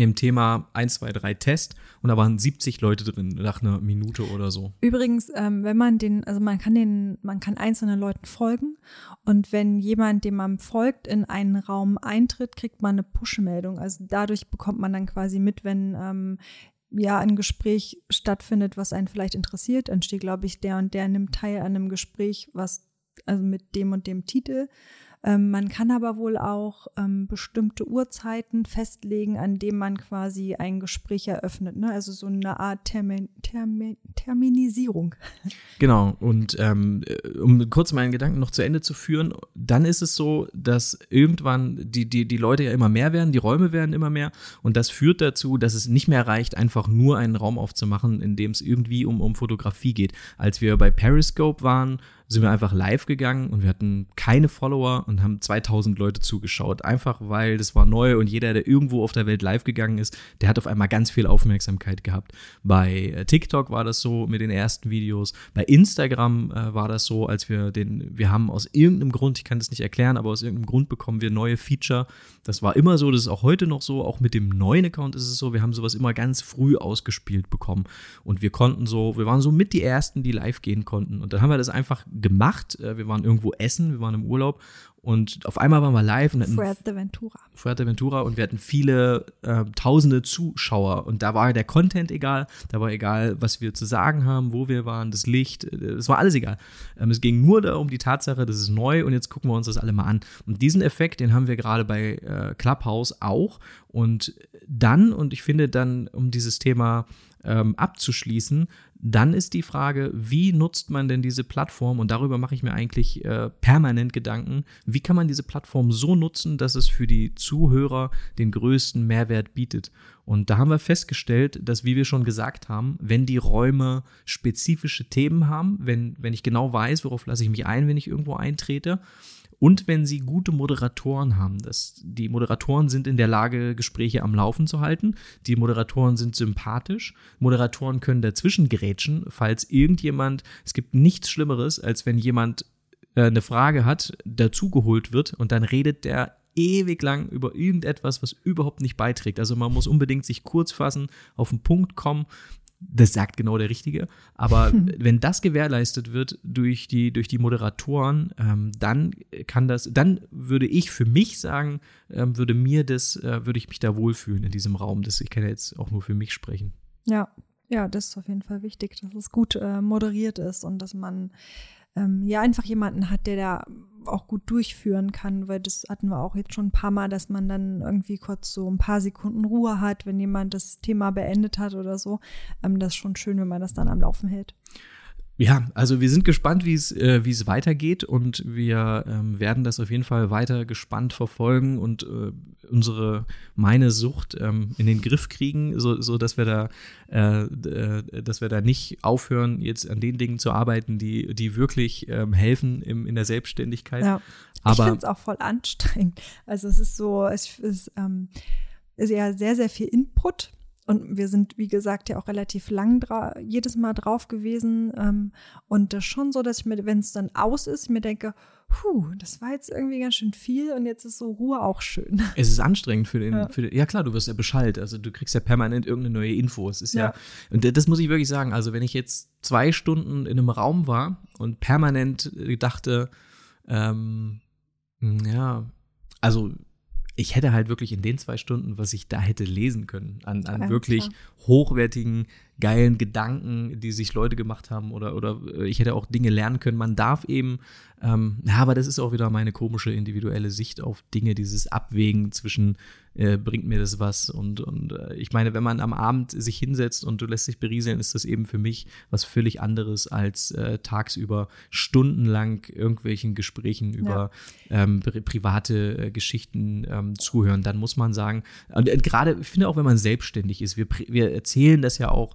im Thema 1, 2, 3 Test und da waren 70 Leute drin nach einer Minute oder so. Übrigens, ähm, wenn man den, also man kann den, man kann einzelnen Leuten folgen und wenn jemand, dem man folgt, in einen Raum eintritt, kriegt man eine Push-Meldung. Also dadurch bekommt man dann quasi mit, wenn ähm, ja ein Gespräch stattfindet, was einen vielleicht interessiert, dann steht, glaube ich, der und der nimmt teil an einem Gespräch, was also mit dem und dem Titel ähm, man kann aber wohl auch ähm, bestimmte Uhrzeiten festlegen, an denen man quasi ein Gespräch eröffnet. Ne? Also so eine Art Termin, Termin, Terminisierung. Genau. Und ähm, äh, um kurz meinen Gedanken noch zu Ende zu führen, dann ist es so, dass irgendwann die, die, die Leute ja immer mehr werden, die Räume werden immer mehr. Und das führt dazu, dass es nicht mehr reicht, einfach nur einen Raum aufzumachen, in dem es irgendwie um, um Fotografie geht. Als wir bei Periscope waren, sind wir einfach live gegangen und wir hatten keine Follower und haben 2000 Leute zugeschaut. Einfach weil das war neu und jeder, der irgendwo auf der Welt live gegangen ist, der hat auf einmal ganz viel Aufmerksamkeit gehabt. Bei äh, TikTok war das so mit den ersten Videos. Bei Instagram äh, war das so, als wir den, wir haben aus irgendeinem Grund, ich kann das nicht erklären, aber aus irgendeinem Grund bekommen wir neue Feature. Das war immer so, das ist auch heute noch so. Auch mit dem neuen Account ist es so, wir haben sowas immer ganz früh ausgespielt bekommen. Und wir konnten so, wir waren so mit die ersten, die live gehen konnten. Und dann haben wir das einfach gemacht. Äh, wir waren irgendwo essen, wir waren im Urlaub und auf einmal waren wir live und hatten Fuerteventura. Fuerteventura und wir hatten viele äh, tausende Zuschauer und da war der Content egal, da war egal, was wir zu sagen haben, wo wir waren, das Licht, äh, es war alles egal. Ähm, es ging nur da um die Tatsache, das ist neu und jetzt gucken wir uns das alle mal an. Und diesen Effekt, den haben wir gerade bei äh, Clubhouse auch und dann und ich finde dann um dieses Thema ähm, abzuschließen, dann ist die Frage, wie nutzt man denn diese Plattform? Und darüber mache ich mir eigentlich äh, permanent Gedanken. Wie kann man diese Plattform so nutzen, dass es für die Zuhörer den größten Mehrwert bietet? Und da haben wir festgestellt, dass, wie wir schon gesagt haben, wenn die Räume spezifische Themen haben, wenn, wenn ich genau weiß, worauf lasse ich mich ein, wenn ich irgendwo eintrete, und wenn sie gute Moderatoren haben. Das, die Moderatoren sind in der Lage, Gespräche am Laufen zu halten. Die Moderatoren sind sympathisch. Moderatoren können dazwischen grätschen, falls irgendjemand, es gibt nichts Schlimmeres, als wenn jemand äh, eine Frage hat, dazugeholt wird und dann redet der ewig lang über irgendetwas, was überhaupt nicht beiträgt. Also man muss unbedingt sich kurz fassen, auf den Punkt kommen. Das sagt genau der Richtige. Aber wenn das gewährleistet wird durch die, durch die Moderatoren, ähm, dann kann das, dann würde ich für mich sagen, ähm, würde mir das, äh, würde ich mich da wohlfühlen in diesem Raum. Das, ich kann ja jetzt auch nur für mich sprechen. Ja, ja, das ist auf jeden Fall wichtig, dass es gut äh, moderiert ist und dass man ähm, ja einfach jemanden hat, der da auch gut durchführen kann, weil das hatten wir auch jetzt schon ein paar Mal, dass man dann irgendwie kurz so ein paar Sekunden Ruhe hat, wenn jemand das Thema beendet hat oder so. Ähm, das ist schon schön, wenn man das dann am Laufen hält. Ja, also wir sind gespannt, wie es äh, wie es weitergeht und wir ähm, werden das auf jeden Fall weiter gespannt verfolgen und äh, unsere meine Sucht ähm, in den Griff kriegen, so, so dass wir da äh, äh, dass wir da nicht aufhören, jetzt an den Dingen zu arbeiten, die die wirklich ähm, helfen im, in der Selbstständigkeit. Ja. Aber ich finde es auch voll anstrengend. Also es ist so, es ist, ähm, ist ja sehr sehr viel Input und wir sind, wie gesagt, ja auch relativ lang jedes Mal drauf gewesen. Ähm, und das ist schon so, dass ich mir, wenn es dann aus ist, mir denke, puh, das war jetzt irgendwie ganz schön viel und jetzt ist so Ruhe auch schön. Es ist anstrengend für den, ja, für den, ja klar, du wirst ja Bescheid. Also du kriegst ja permanent irgendeine neue Info. Es ist ja. ja, und das muss ich wirklich sagen. Also wenn ich jetzt zwei Stunden in einem Raum war und permanent dachte, ähm, ja, also ich hätte halt wirklich in den zwei Stunden, was ich da hätte lesen können, an, an ja, wirklich klar. hochwertigen geilen Gedanken, die sich Leute gemacht haben oder, oder äh, ich hätte auch Dinge lernen können. Man darf eben, ähm, ja, aber das ist auch wieder meine komische individuelle Sicht auf Dinge, dieses Abwägen zwischen äh, bringt mir das was und, und äh, ich meine, wenn man am Abend sich hinsetzt und du lässt dich berieseln, ist das eben für mich was völlig anderes als äh, tagsüber stundenlang irgendwelchen Gesprächen über ja. ähm, private äh, Geschichten ähm, zuhören. Dann muss man sagen, und äh, gerade, ich finde auch, wenn man selbstständig ist, wir, wir erzählen das ja auch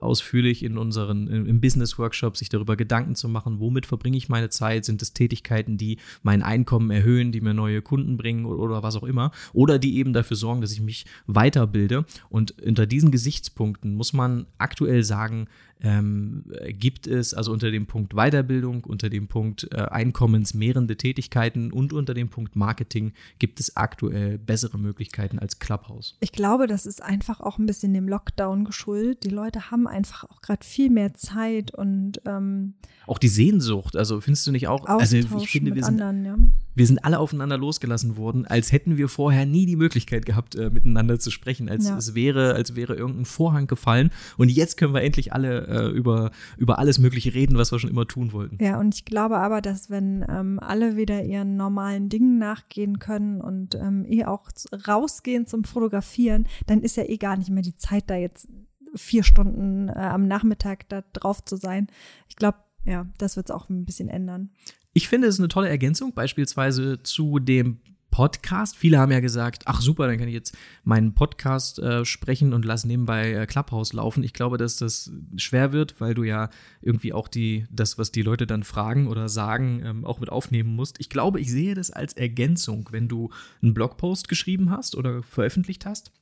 ausführlich in unseren im Business Workshop sich darüber Gedanken zu machen, womit verbringe ich meine Zeit? Sind es Tätigkeiten, die mein Einkommen erhöhen, die mir neue Kunden bringen oder, oder was auch immer? Oder die eben dafür sorgen, dass ich mich weiterbilde? Und unter diesen Gesichtspunkten muss man aktuell sagen, ähm, gibt es also unter dem Punkt Weiterbildung, unter dem Punkt äh, einkommensmehrende Tätigkeiten und unter dem Punkt Marketing gibt es aktuell bessere Möglichkeiten als Clubhouse. Ich glaube, das ist einfach auch ein bisschen dem Lockdown geschuldet. Die Leute haben einfach auch gerade viel mehr Zeit und ähm, auch die Sehnsucht. Also findest du nicht auch? also ich finde, wir sind, anderen, ja. wir sind alle aufeinander losgelassen worden, als hätten wir vorher nie die Möglichkeit gehabt, äh, miteinander zu sprechen, als ja. es wäre, als wäre irgendein Vorhang gefallen und jetzt können wir endlich alle äh, über, über alles Mögliche reden, was wir schon immer tun wollten. Ja, und ich glaube aber, dass wenn ähm, alle wieder ihren normalen Dingen nachgehen können und ähm, eh auch rausgehen zum Fotografieren, dann ist ja eh gar nicht mehr die Zeit, da jetzt vier Stunden äh, am Nachmittag da drauf zu sein. Ich glaube, ja, das wird es auch ein bisschen ändern. Ich finde, es ist eine tolle Ergänzung, beispielsweise zu dem Podcast. Viele haben ja gesagt, ach super, dann kann ich jetzt meinen Podcast äh, sprechen und lass nebenbei äh, Clubhouse laufen. Ich glaube, dass das schwer wird, weil du ja irgendwie auch die, das, was die Leute dann fragen oder sagen, ähm, auch mit aufnehmen musst. Ich glaube, ich sehe das als Ergänzung, wenn du einen Blogpost geschrieben hast oder veröffentlicht hast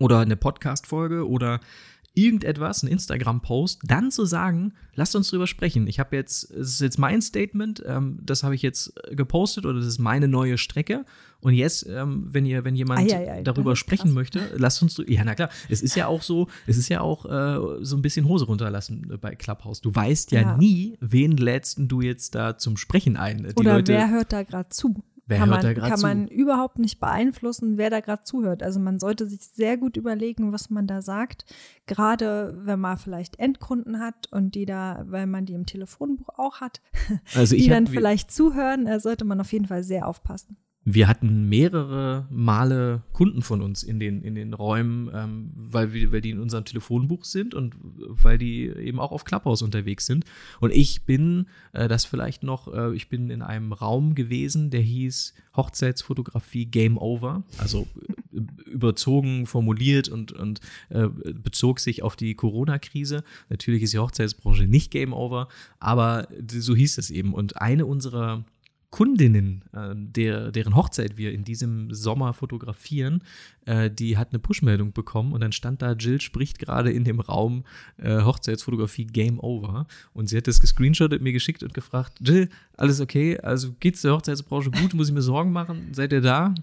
oder eine Podcast-Folge oder irgendetwas, ein Instagram-Post, dann zu sagen, lasst uns drüber sprechen. Ich habe jetzt, es ist jetzt mein Statement, ähm, das habe ich jetzt gepostet oder das ist meine neue Strecke. Und jetzt, ähm, wenn ihr, wenn jemand ei, ei, ei, darüber sprechen krass. möchte, lasst uns, ja, na klar, es ist ja auch so, es ist ja auch äh, so ein bisschen Hose runterlassen bei Clubhouse. Du weißt ja, ja. nie, wen lädst du jetzt da zum Sprechen ein. Die oder Leute, wer hört da gerade zu? Wer kann man, kann zu? man überhaupt nicht beeinflussen, wer da gerade zuhört. Also man sollte sich sehr gut überlegen, was man da sagt. Gerade wenn man vielleicht Endkunden hat und die da, weil man die im Telefonbuch auch hat, also die dann vielleicht zuhören, sollte man auf jeden Fall sehr aufpassen wir hatten mehrere Male Kunden von uns in den, in den Räumen, ähm, weil, wir, weil die in unserem Telefonbuch sind und weil die eben auch auf Clubhouse unterwegs sind. Und ich bin, äh, das vielleicht noch, äh, ich bin in einem Raum gewesen, der hieß Hochzeitsfotografie Game Over. Also äh, überzogen formuliert und, und äh, bezog sich auf die Corona-Krise. Natürlich ist die Hochzeitsbranche nicht Game Over, aber so hieß es eben. Und eine unserer Kundinnen, äh, der, deren Hochzeit wir in diesem Sommer fotografieren, äh, die hat eine Push-Meldung bekommen und dann stand da, Jill spricht gerade in dem Raum äh, Hochzeitsfotografie Game Over. Und sie hat das gescreenshottet, mir geschickt und gefragt, Jill, alles okay? Also geht's der Hochzeitsbranche gut? Muss ich mir Sorgen machen? Seid ihr da?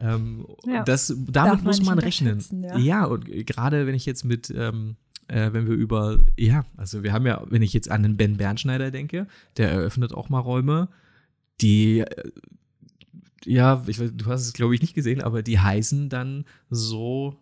Ähm, ja, das, damit muss man rechnen. Ja. ja, und gerade wenn ich jetzt mit ähm, äh, wenn wir über, ja, also wir haben ja, wenn ich jetzt an den Ben Bernschneider denke, der eröffnet auch mal Räume, die, äh, ja, ich, du hast es glaube ich nicht gesehen, aber die heißen dann so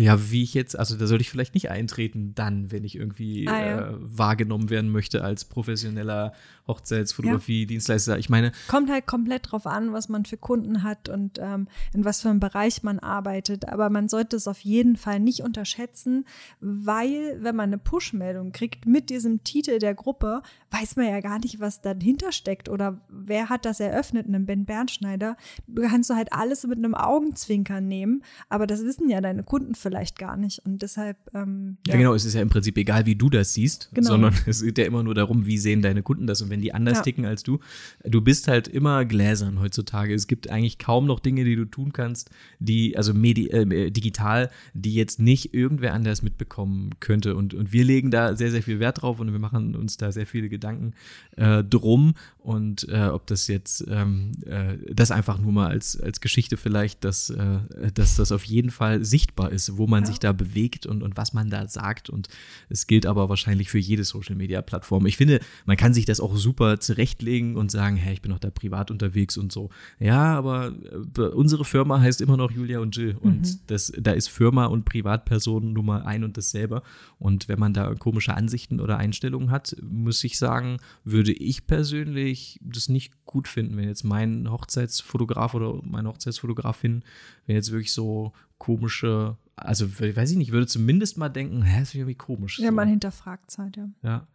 ja, wie ich jetzt, also da sollte ich vielleicht nicht eintreten, dann, wenn ich irgendwie ah, ja. äh, wahrgenommen werden möchte als professioneller Hochzeitsfotografie-Dienstleister. Ich meine. Kommt halt komplett drauf an, was man für Kunden hat und ähm, in was für einem Bereich man arbeitet. Aber man sollte es auf jeden Fall nicht unterschätzen, weil, wenn man eine Push-Meldung kriegt mit diesem Titel der Gruppe, weiß man ja gar nicht, was dahinter steckt oder wer hat das eröffnet, einem Ben Bernschneider. Du kannst du halt alles mit einem Augenzwinkern nehmen, aber das wissen ja deine Kunden vielleicht gar nicht. Und deshalb. Ähm, ja. ja. genau, es ist ja im Prinzip egal, wie du das siehst, genau. sondern es geht ja immer nur darum, wie sehen deine Kunden das. Und wenn die anders ja. ticken als du, du bist halt immer gläsern heutzutage. Es gibt eigentlich kaum noch Dinge, die du tun kannst, die, also medi äh, digital, die jetzt nicht irgendwer anders mitbekommen könnte. Und, und wir legen da sehr, sehr viel Wert drauf und wir machen uns da sehr viele Gedanken äh, drum. Und äh, ob das jetzt, ähm, äh, das einfach nur mal als, als Geschichte vielleicht, dass, äh, dass das auf jeden Fall sichtbar ist, wo man ja. sich da bewegt und, und was man da sagt. Und es gilt aber wahrscheinlich für jede Social-Media-Plattform. Ich finde, man kann sich das auch super zurechtlegen und sagen, hey, ich bin doch da privat unterwegs und so. Ja, aber äh, unsere Firma heißt immer noch Julia und Jill. Und mhm. das, da ist Firma und Privatperson nun mal ein und dasselbe. Und wenn man da komische Ansichten oder Einstellungen hat, muss ich sagen, würde ich persönlich das nicht gut finden, wenn jetzt mein Hochzeitsfotograf oder meine Hochzeitsfotografin, wenn jetzt wirklich so komische also weiß ich nicht, würde zumindest mal denken, hä, ist irgendwie komisch. Ja, so. man hinterfragt halt, ja. Ja,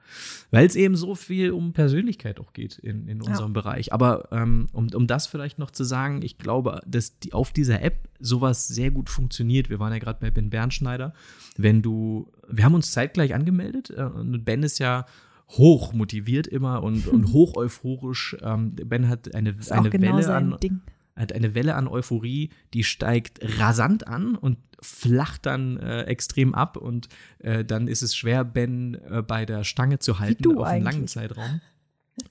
weil es eben so viel um Persönlichkeit auch geht in, in unserem ja. Bereich. Aber ähm, um, um das vielleicht noch zu sagen, ich glaube, dass die, auf dieser App sowas sehr gut funktioniert. Wir waren ja gerade bei Ben Bernschneider. Wenn du, wir haben uns zeitgleich angemeldet äh, und Ben ist ja hoch motiviert immer und, und hoch euphorisch. Ähm, ben hat eine, eine genau Welle an. Ding hat eine Welle an Euphorie, die steigt rasant an und flacht dann äh, extrem ab und äh, dann ist es schwer, Ben äh, bei der Stange zu halten auf einen langen Zeitraum.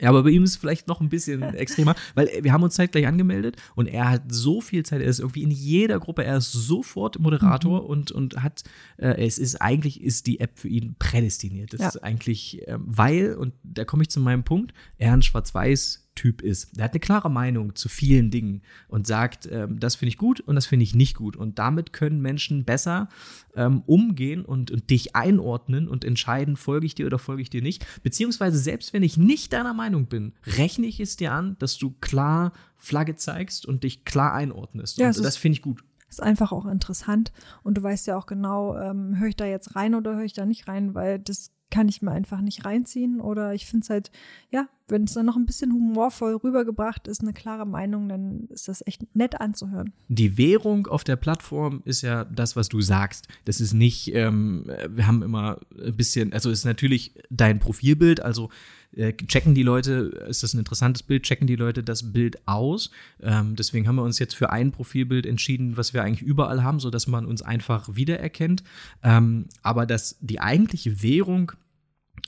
Ja, aber bei ihm ist es vielleicht noch ein bisschen extremer, weil wir haben uns zeitgleich angemeldet und er hat so viel Zeit, er ist irgendwie in jeder Gruppe, er ist sofort Moderator mhm. und, und hat, äh, es ist eigentlich, ist die App für ihn prädestiniert. Das ja. ist eigentlich, äh, weil, und da komme ich zu meinem Punkt, er ein Schwarz-Weiß Typ ist. Der hat eine klare Meinung zu vielen Dingen und sagt, ähm, das finde ich gut und das finde ich nicht gut. Und damit können Menschen besser ähm, umgehen und, und dich einordnen und entscheiden, folge ich dir oder folge ich dir nicht. Beziehungsweise selbst wenn ich nicht deiner Meinung bin, rechne ich es dir an, dass du klar Flagge zeigst und dich klar einordnest. Ja, und das finde ich gut ist einfach auch interessant. Und du weißt ja auch genau, ähm, höre ich da jetzt rein oder höre ich da nicht rein, weil das kann ich mir einfach nicht reinziehen. Oder ich finde es halt, ja, wenn es dann noch ein bisschen humorvoll rübergebracht ist, eine klare Meinung, dann ist das echt nett anzuhören. Die Währung auf der Plattform ist ja das, was du sagst. Das ist nicht, ähm, wir haben immer ein bisschen, also ist natürlich dein Profilbild, also äh, checken die Leute, ist das ein interessantes Bild, checken die Leute das Bild aus. Ähm, deswegen haben wir uns jetzt für ein Profilbild entschieden, was wir eigentlich überall haben, sodass man uns einfach wiedererkennt. Ähm, aber dass die eigentliche Währung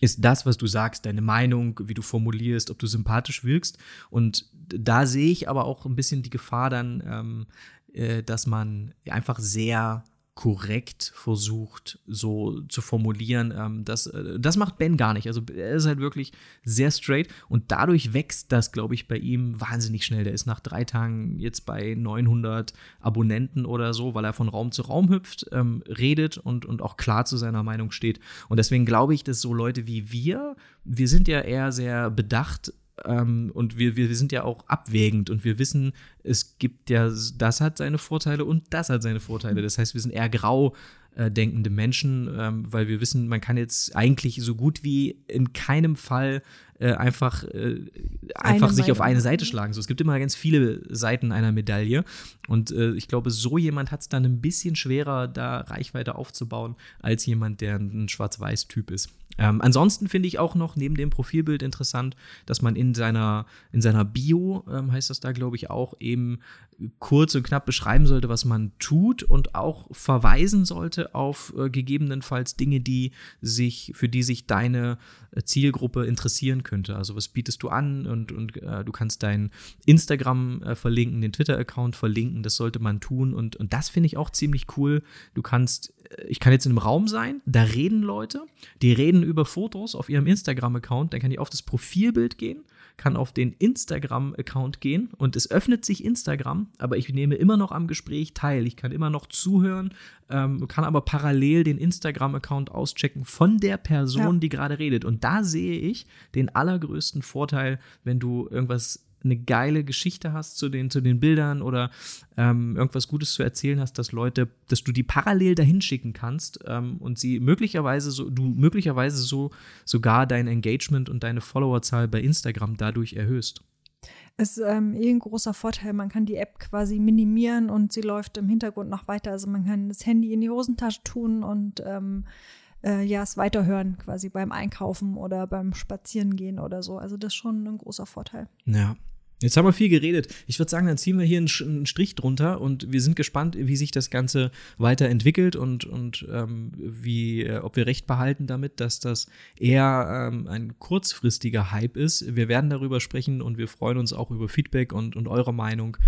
ist das, was du sagst, deine Meinung, wie du formulierst, ob du sympathisch wirkst. Und da sehe ich aber auch ein bisschen die Gefahr dann, ähm, äh, dass man einfach sehr korrekt versucht, so zu formulieren. Ähm, das, äh, das macht Ben gar nicht. Also er ist halt wirklich sehr straight und dadurch wächst das, glaube ich, bei ihm wahnsinnig schnell. Der ist nach drei Tagen jetzt bei 900 Abonnenten oder so, weil er von Raum zu Raum hüpft, ähm, redet und, und auch klar zu seiner Meinung steht. Und deswegen glaube ich, dass so Leute wie wir, wir sind ja eher sehr bedacht ähm, und wir, wir, wir sind ja auch abwägend und wir wissen, es gibt ja, das hat seine Vorteile und das hat seine Vorteile. Das heißt, wir sind eher grau äh, denkende Menschen, ähm, weil wir wissen, man kann jetzt eigentlich so gut wie in keinem Fall äh, einfach, äh, einfach sich auf eine Seite schlagen. So, es gibt immer ganz viele Seiten einer Medaille. Und äh, ich glaube, so jemand hat es dann ein bisschen schwerer, da Reichweite aufzubauen, als jemand, der ein Schwarz-Weiß-Typ ist. Ähm, ansonsten finde ich auch noch neben dem Profilbild interessant, dass man in seiner, in seiner Bio, ähm, heißt das da, glaube ich, auch eben kurz und knapp beschreiben sollte, was man tut und auch verweisen sollte auf äh, gegebenenfalls Dinge, die sich, für die sich deine äh, Zielgruppe interessieren könnte. Also was bietest du an und, und äh, du kannst dein Instagram äh, verlinken, den Twitter-Account verlinken, das sollte man tun und, und das finde ich auch ziemlich cool. Du kannst, äh, ich kann jetzt in einem Raum sein, da reden Leute, die reden über Fotos auf ihrem Instagram-Account, dann kann ich auf das Profilbild gehen kann auf den Instagram-Account gehen und es öffnet sich Instagram, aber ich nehme immer noch am Gespräch teil. Ich kann immer noch zuhören, ähm, kann aber parallel den Instagram-Account auschecken von der Person, ja. die gerade redet. Und da sehe ich den allergrößten Vorteil, wenn du irgendwas eine geile Geschichte hast zu den, zu den Bildern oder ähm, irgendwas Gutes zu erzählen hast, dass Leute, dass du die parallel dahin schicken kannst ähm, und sie möglicherweise so, du möglicherweise so sogar dein Engagement und deine Followerzahl bei Instagram dadurch erhöhst. Es ist ähm, eh ein großer Vorteil. Man kann die App quasi minimieren und sie läuft im Hintergrund noch weiter. Also man kann das Handy in die Hosentasche tun und ähm, äh, ja, es weiterhören, quasi beim Einkaufen oder beim Spazierengehen oder so. Also das ist schon ein großer Vorteil. Ja, Jetzt haben wir viel geredet. Ich würde sagen, dann ziehen wir hier einen, Strich drunter und wir sind gespannt, wie sich das Ganze weiterentwickelt und, und ähm, wie, äh, ob wir recht behalten damit, dass das eher ähm, ein kurzfristiger Hype ist. Wir werden darüber sprechen und wir freuen uns auch über Feedback und, und eure Meinung.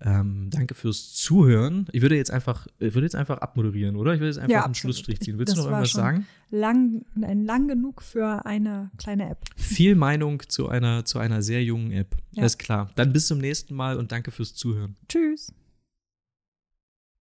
Ähm, danke fürs Zuhören. Ich würde jetzt einfach, ich würde jetzt einfach abmoderieren, oder? Ich würde jetzt einfach ja, einen Schlussstrich ziehen. Willst das du noch irgendwas sagen? Lang, lang genug für eine kleine App. Viel Meinung zu einer, zu einer sehr jungen App. Ja. Alles klar. Dann bis zum nächsten Mal und danke fürs Zuhören. Tschüss.